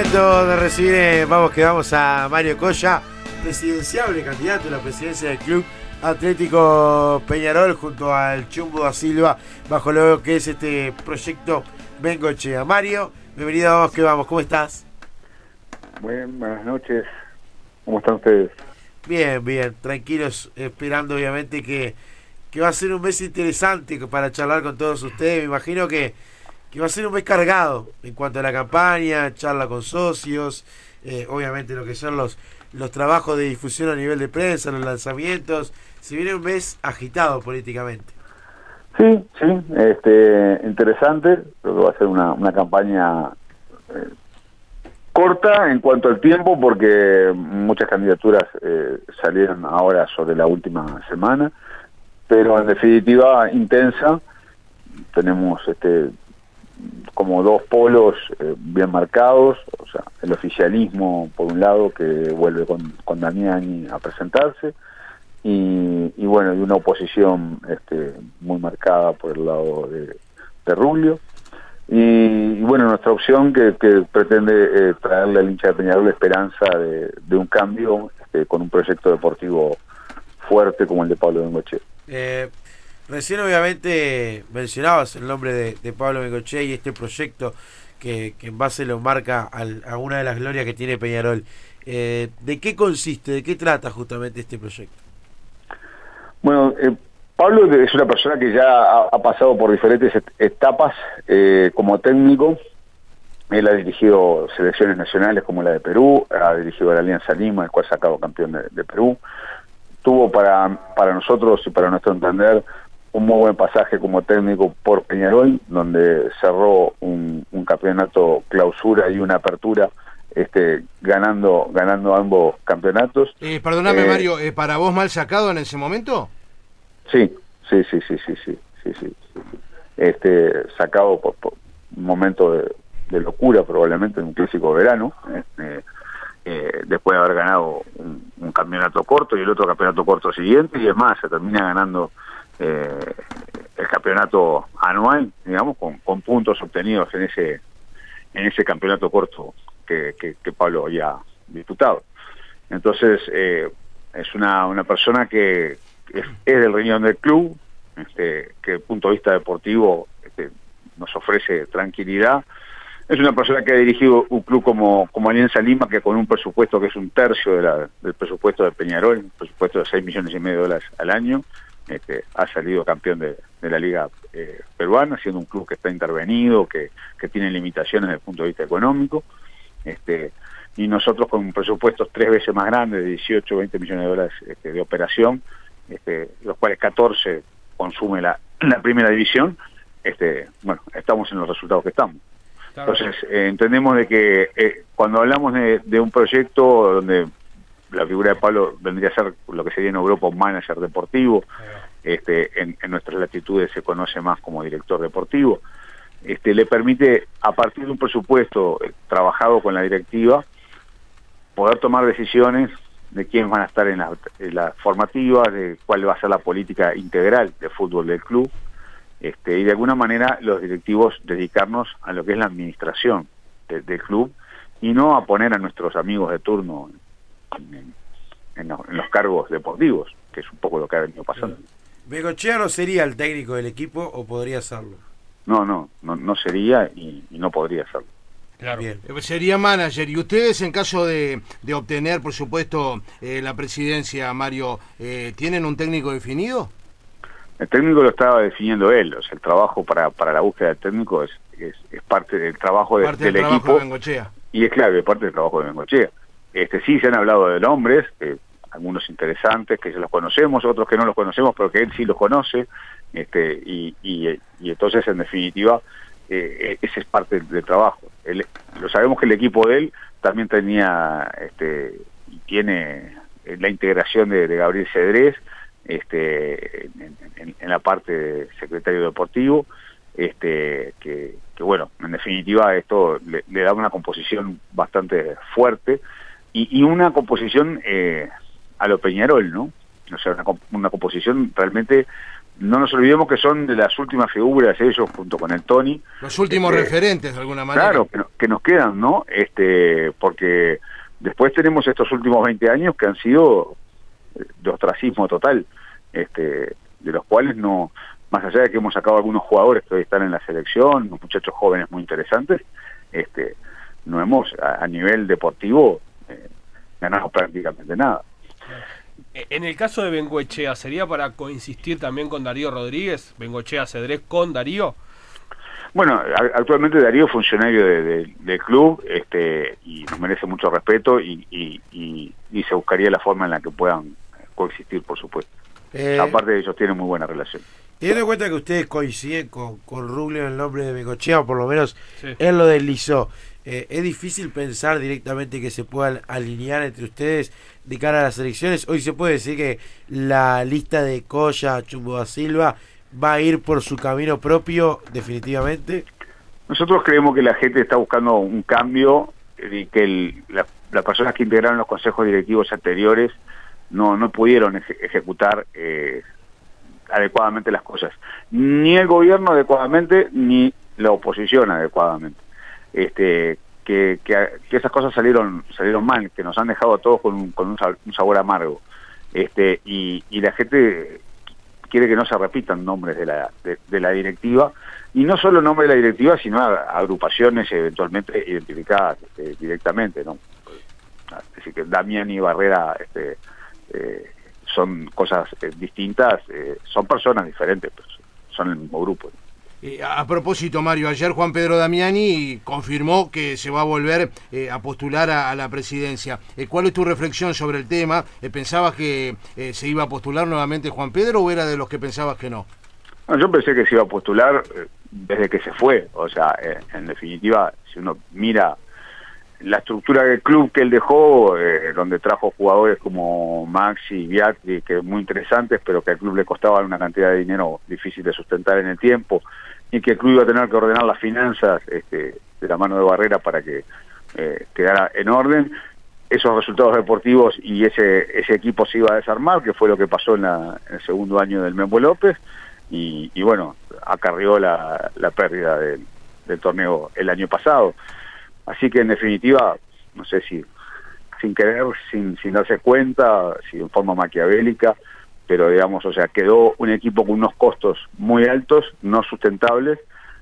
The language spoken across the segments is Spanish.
momento de recibir, eh, vamos que vamos a Mario Colla, presidenciable candidato a la presidencia del club Atlético Peñarol junto al Chumbo da Silva bajo lo que es este proyecto Bengochea. Mario, bienvenido a Vamos que vamos, ¿cómo estás? buenas noches, ¿cómo están ustedes? Bien, bien, tranquilos, esperando obviamente que, que va a ser un mes interesante para charlar con todos ustedes. Me imagino que que va a ser un mes cargado en cuanto a la campaña, charla con socios, eh, obviamente lo que son los, los trabajos de difusión a nivel de prensa, los lanzamientos. Se viene un mes agitado políticamente. Sí, sí, este, interesante. Creo que va a ser una, una campaña eh, corta en cuanto al tiempo, porque muchas candidaturas eh, salieron ahora sobre la última semana, pero en definitiva intensa. Tenemos este como dos polos eh, bien marcados, o sea, el oficialismo por un lado que vuelve con, con Damiani a presentarse y, y, bueno, y una oposición este, muy marcada por el lado de, de Rubio. Y, bueno, nuestra opción que, que pretende eh, traerle al hincha de Peñarol la esperanza de, de un cambio este, con un proyecto deportivo fuerte como el de Pablo Bengoche. Eh, Recién obviamente mencionabas el nombre de, Pablo Mecoche y este proyecto que, en base lo marca a una de las glorias que tiene Peñarol. Eh, ¿De qué consiste, de qué trata justamente este proyecto? Bueno, eh, Pablo es una persona que ya ha, pasado por diferentes etapas eh, como técnico. Él ha dirigido selecciones nacionales como la de Perú, ha dirigido la Alianza Lima, el cual ha sacado campeón de, de Perú. Tuvo para, para nosotros y para nuestro entender un muy buen pasaje como técnico por Peñarol, donde cerró un, campeonato clausura y una apertura, este, ganando, ganando ambos campeonatos. Eh, perdóname, eh, Mario, ¿eh, ¿para vos mal sacado en ese momento? Sí, sí, sí, sí, sí, sí, sí, sí, Este, sacado por, un momento de, locura, probablemente en un clásico verano, este, eh, después de haber ganado un, un, campeonato corto y el otro campeonato corto siguiente, y es más, se termina ganando eh, el campeonato anual, digamos, con, con, puntos obtenidos en ese en ese campeonato corto que, que, Pablo había disputado. Entonces, eh, es una, una persona que es, del riñón del club, este, que desde el punto de vista deportivo este, nos ofrece tranquilidad. Es una persona que ha dirigido un club como, como Alianza Lima, que con un presupuesto que es un tercio de la, del presupuesto de Peñarol, un presupuesto de 6 millones y medio de dólares al año, este, ha salido campeón de, la liga eh, peruana, siendo un club que está intervenido, que, tiene limitaciones desde el punto de vista económico, este, y nosotros con un presupuesto tres veces más grande, de 18 20 millones de dólares este, de operación, este, los cuales 14 consume la, la primera división, este, bueno, estamos en los resultados que estamos. Entonces, eh, entendemos de que eh, cuando hablamos de, de, un proyecto donde la figura de Pablo vendría a ser lo que sería en Europa un manager deportivo, este, en, nuestras latitudes se conoce más como director deportivo, este, le permite, a partir de un presupuesto eh, trabajado con la directiva, poder tomar decisiones de quiénes van a estar en las la formativas, de cuál va a ser la política integral de fútbol del club, este, y de alguna manera los directivos dedicarnos a lo que es la administración del club y no a poner a nuestros amigos de turno en, los, cargos deportivos, que es un poco lo que ha venido pasando. ¿Begochea no sería el técnico del equipo o podría serlo? No, no, no, sería y, no podría serlo. Claro. Bien. Eh, sería manager. ¿Y ustedes, en caso de, de obtener, por supuesto, eh, la presidencia, Mario, eh, tienen un técnico definido? El técnico lo estaba definiendo él. O sea, el trabajo para, para la búsqueda del técnico es, es, parte del trabajo, de, parte del, del trabajo De Bengochea. Y es clave, parte del trabajo de Bengochea. Este, sí se han hablado de nombres, algunos interesantes que los conocemos, otros que no los conocemos, pero que él sí los conoce, este, y, y, entonces en definitiva eh, ese es parte del, trabajo. lo sabemos que el equipo de él también tenía este, y tiene la integración de, Gabriel Cedrés este, en, la parte de secretario deportivo, este, que, bueno, en definitiva esto le da una composición bastante fuerte y, una composición eh, a lo Peñarol, ¿no? O sea, una, composición realmente no nos olvidemos que son de las últimas figuras ellos junto con el Tony. Los últimos Este, referentes de alguna manera. Claro, que, que nos quedan, ¿no? Este, porque después tenemos estos últimos 20 años que han sido eh, de ostracismo total, este, de los cuales no, más allá de que hemos sacado algunos jugadores que hoy están en la selección, unos muchachos jóvenes muy interesantes, este, no hemos a, a nivel deportivo eh, ganado prácticamente nada. Eh, En el caso de Bengoechea, ¿sería para coinsistir también con Darío Rodríguez? Bengoechea Cedrés con Darío. Bueno, actualmente Darío es funcionario de- de- del club este, y nos merece mucho respeto y, y- y- y se buscaría la forma en la que puedan coexistir, por supuesto. Eh, Aparte ellos tienen muy buena relación. Teniendo en cuenta que ustedes coinciden con, con Rubio en el nombre de Bengochea, o por lo menos Sí. él lo deslizó, eh, ¿es difícil pensar directamente que se puedan alinear entre ustedes de cara a las elecciones? Hoy se puede decir que la lista de Coya, Chumbo da Silva, va a ir por su camino propio, definitivamente. Nosotros creemos que la gente está buscando un cambio y que las personas que integraron los consejos directivos anteriores no, no pudieron eje- ejecutar eh, adecuadamente las cosas. Ni el gobierno adecuadamente, ni la oposición adecuadamente. Este, que, que, que esas cosas salieron salieron mal, que nos han dejado a todos con un, con un, sab- un sabor amargo. Este, y, y la gente quiere que no se repitan nombres de la, de, de la directiva, y no solo nombres de la directiva, sino a- agrupaciones eventualmente identificadas este, directamente, ¿no? Es decir, que Damián y Barrera este, eh, son cosas eh, distintas, eh, son personas diferentes, pero son el mismo grupo. Eh, a propósito, Mario, ayer Juan Pedro Damiani confirmó que se va a volver eh, a postular a, la presidencia. Eh, ¿Cuál es tu reflexión sobre el tema? Eh, ¿Pensabas que se iba a postular nuevamente Juan Pedro o era de los que pensabas que no? Yo pensé que se iba a postular desde que se fue, o sea, en definitiva, si uno mira la estructura del club que él dejó, eh, donde trajo jugadores como Maxi y Biatri, que muy interesantes, pero que al club le costaban una cantidad de dinero difícil de sustentar en el tiempo, y que el club iba a tener que ordenar las finanzas este, de la mano de Barrera para que eh, quedara en orden. Esos resultados deportivos y ese, ese equipo se iba a desarmar, que fue lo que pasó en, la- en el segundo año del Membo López, y, bueno, acarrió la, la pérdida del torneo el año pasado. Así que en definitiva, no sé si sin querer, sin, sin darse cuenta, si en forma maquiavélica, pero digamos, o sea, quedó un equipo con unos costos muy altos, no sustentables,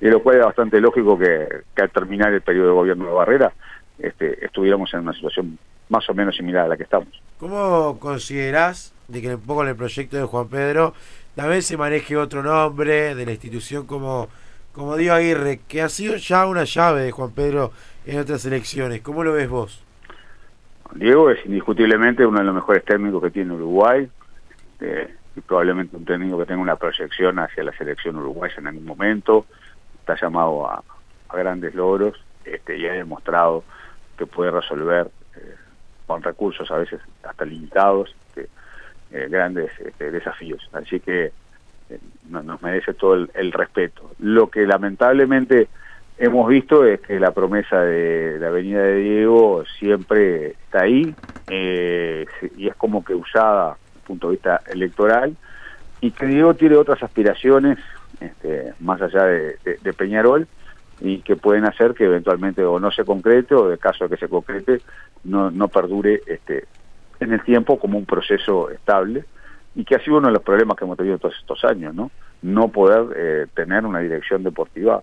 y lo cual es bastante lógico que, que al terminar el periodo de gobierno de Barrera este, estuviéramos en una situación más o menos similar a la que estamos. ¿Cómo considerás de que un poco en el proyecto de Juan Pedro también se maneje otro nombre de la institución como, como Diego Aguirre, que ha sido ya una llave de Juan Pedro en otras elecciones? ¿Cómo lo ves vos? Diego es indiscutiblemente uno de los mejores técnicos que tiene Uruguay eh, y probablemente un técnico que tenga una proyección hacia la selección uruguaya en algún momento. Está llamado a, grandes logros este, y ha demostrado que puede resolver eh, con recursos a veces hasta limitados este, eh, grandes este, desafíos. Así que no- nos merece todo el, el respeto. Lo que lamentablemente hemos visto es que la promesa de la venida de Diego siempre está ahí eh, y es como que usada desde el punto de vista electoral y que Diego tiene otras aspiraciones este, más allá de Peñarol y que pueden hacer que eventualmente o no se concrete o de caso de que se concrete no, no perdure este, en el tiempo como un proceso estable y que ha sido uno de los problemas que hemos tenido todos estos años, ¿no? No poder eh, tener una dirección deportiva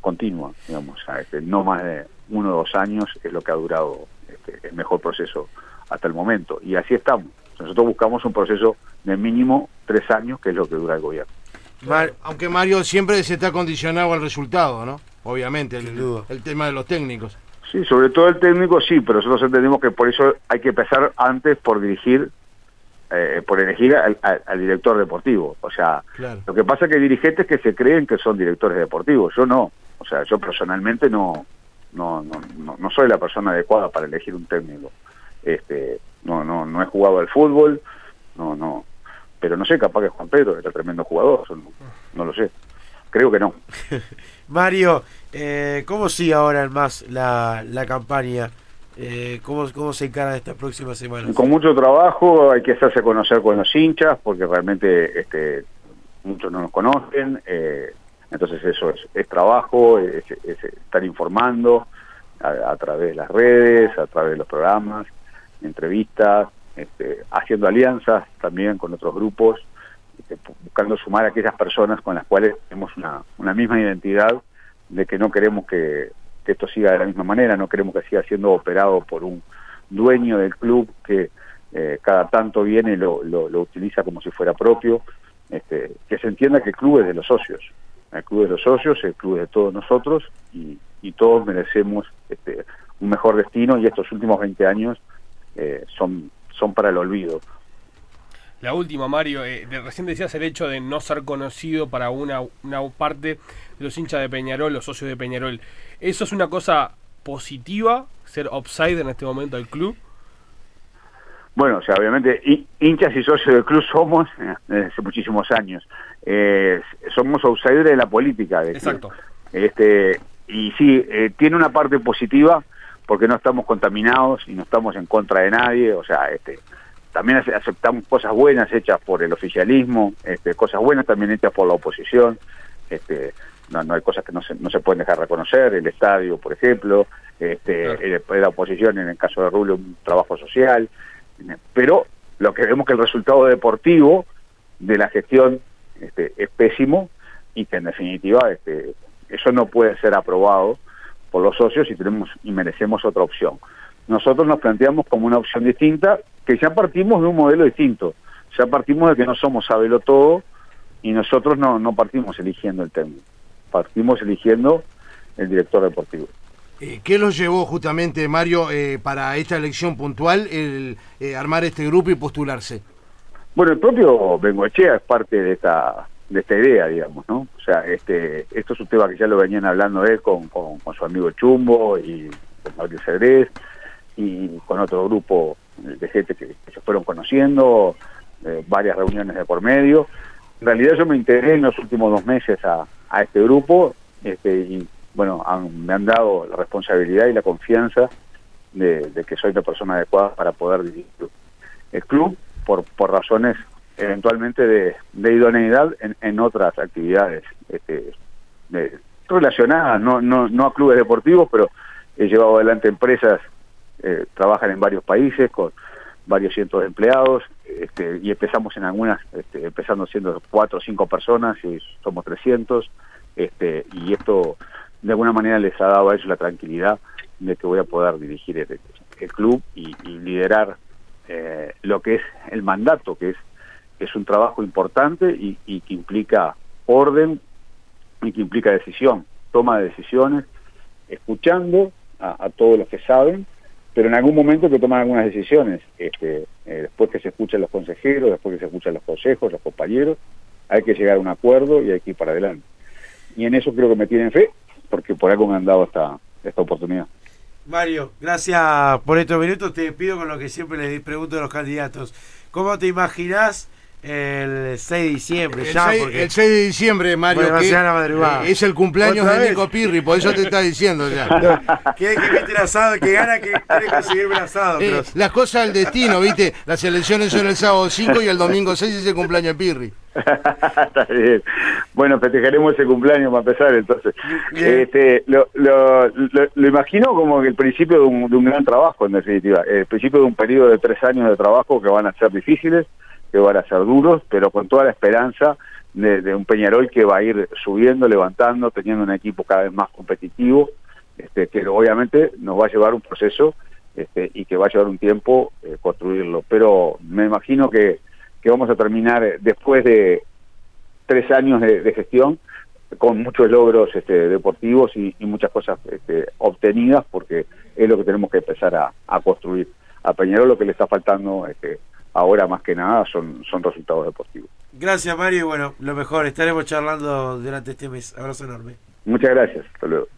continua, digamos, o sea, este, no más de uno o dos años es lo que ha durado este, el mejor proceso hasta el momento. Y así estamos. Nosotros buscamos un proceso de mínimo tres años, que es lo que dura el gobierno. Mar- Aunque Mario siempre se está condicionado al resultado, ¿no? Obviamente, el, el tema de los técnicos. Sí, sobre todo el técnico sí, pero nosotros entendemos que por eso hay que empezar antes por dirigir, eh, por elegir al, al- al director deportivo. O sea, Claro. lo que pasa es que hay dirigentes que se creen que son directores deportivos. Yo no. O sea, yo personalmente no, no, no, no, no soy la persona adecuada para elegir un técnico. Este, no, no, no he jugado al fútbol, no, no. Pero no sé, capaz que Juan Pedro era tremendo jugador, no, no lo sé. Creo que no. Mario, eh, ¿cómo sigue ahora en más la, la campaña? Eh, ¿cómo, ¿Cómo se encara estas próximas semanas? Con mucho trabajo, hay que hacerse conocer con los hinchas, porque realmente este, muchos no nos conocen, eh, entonces eso es, trabajo, es, estar informando a, través de las redes, a través de los programas, entrevistas, este, haciendo alianzas también con otros grupos, este, buscando sumar a aquellas personas con las cuales tenemos una, una misma identidad de que no queremos que, esto siga de la misma manera, no queremos que siga siendo operado por un dueño del club que eh, cada tanto viene y lo, lo, utiliza como si fuera propio, este, que se entienda que el club es de los socios, el club de los socios, el club de todos nosotros y, todos merecemos este, un mejor destino y estos últimos 20 años eh, son, son para el olvido. La última, Mario, eh, recién decías el hecho de no ser conocido para una, una parte de los hinchas de Peñarol, los socios de Peñarol. ¿Eso es una cosa positiva, ser offside en este momento del club? Bueno, o sea, obviamente hinchas y socios del club somos eh, desde hace muchísimos años. Eh, somos outsiders de la política. Exacto. Este, y sí, eh, tiene una parte positiva porque no estamos contaminados y no estamos en contra de nadie. O sea, este, también aceptamos cosas buenas hechas por el oficialismo, este, cosas buenas también hechas por la oposición. Este, no, no hay cosas que no se, no se pueden dejar reconocer, el estadio, por ejemplo, este, la oposición, en el caso de Rubio, un trabajo social pero lo que vemos que el resultado deportivo de la gestión este, es pésimo y que en definitiva este, eso no puede ser aprobado por los socios y tenemos y merecemos otra opción. Nosotros nos planteamos como una opción distinta, que ya partimos de un modelo distinto, ya partimos de que no somos sabelo todo y nosotros no, no partimos eligiendo el técnico, partimos eligiendo el director deportivo. Eh, ¿Qué los llevó justamente, Mario, eh, para esta elección puntual, el eh, armar este grupo y postularse? Bueno, el propio Bengoechea es parte de esta de esta idea, digamos, ¿no? O sea, este, esto es un tema que ya lo venían hablando él con, con, su amigo Chumbo y con Gabriel Cedrés y con otro grupo de gente que, se fueron conociendo, varias reuniones de por medio. En realidad yo me integré en los últimos dos meses a, a este grupo este, y bueno, me han dado la responsabilidad y la confianza de, que soy la persona adecuada para poder dirigir el club por, por razones eventualmente de, idoneidad en, otras actividades este, relacionadas, no, no, no a clubes deportivos, pero he llevado adelante empresas, eh, trabajan en varios países con varios cientos de empleados este, y empezamos en algunas, este, empezando siendo cuatro o cinco personas y somos 300 este, y esto de alguna manera les ha dado a ellos la tranquilidad de que voy a poder dirigir el, club y, liderar eh, lo que es el mandato, que es, es un trabajo importante y, que implica orden y que implica decisión, toma de decisiones, escuchando a, todos los que saben, pero en algún momento que toman algunas decisiones, este, eh, después que se escuchan los consejeros, después que se escuchan los consejos, los compañeros, hay que llegar a un acuerdo y hay que ir para adelante. Y en eso creo que me tienen fe porque por algo me han dado esta, esta oportunidad. Mario, gracias por estos minutos. Te pido con lo que siempre les pregunto a los candidatos. ¿Cómo te imaginas el 6 de diciembre el ya? 6, el 6 de diciembre, Mario, que, eh, es el cumpleaños de Nico Pirri, por eso te está diciendo ya. que mete el asado, que gana, que quiere conseguirme el asado. Eh, las cosas del destino, ¿viste? Las elecciones son el sábado 5 y el domingo 6 es el cumpleaños de Pirri. Está bien. Bueno, festejaremos ese cumpleaños para empezar, entonces. Este, lo, lo, lo, imagino como el principio de un, de un gran trabajo, en definitiva. El principio de un periodo de tres años de trabajo que van a ser difíciles, que van a ser duros, pero con toda la esperanza de, un Peñarol que va a ir subiendo, levantando, teniendo un equipo cada vez más competitivo, este, que obviamente nos va a llevar un proceso este, y que va a llevar un tiempo eh, construirlo. Pero me imagino que vamos a terminar después de tres años de, gestión con muchos logros este, deportivos y, muchas cosas este, obtenidas porque es lo que tenemos que empezar a, construir. A Peñarol lo que le está faltando este, ahora más que nada son, son resultados deportivos. Gracias Mario y bueno, lo mejor, estaremos charlando durante este mes. Abrazo enorme. Muchas gracias, hasta luego.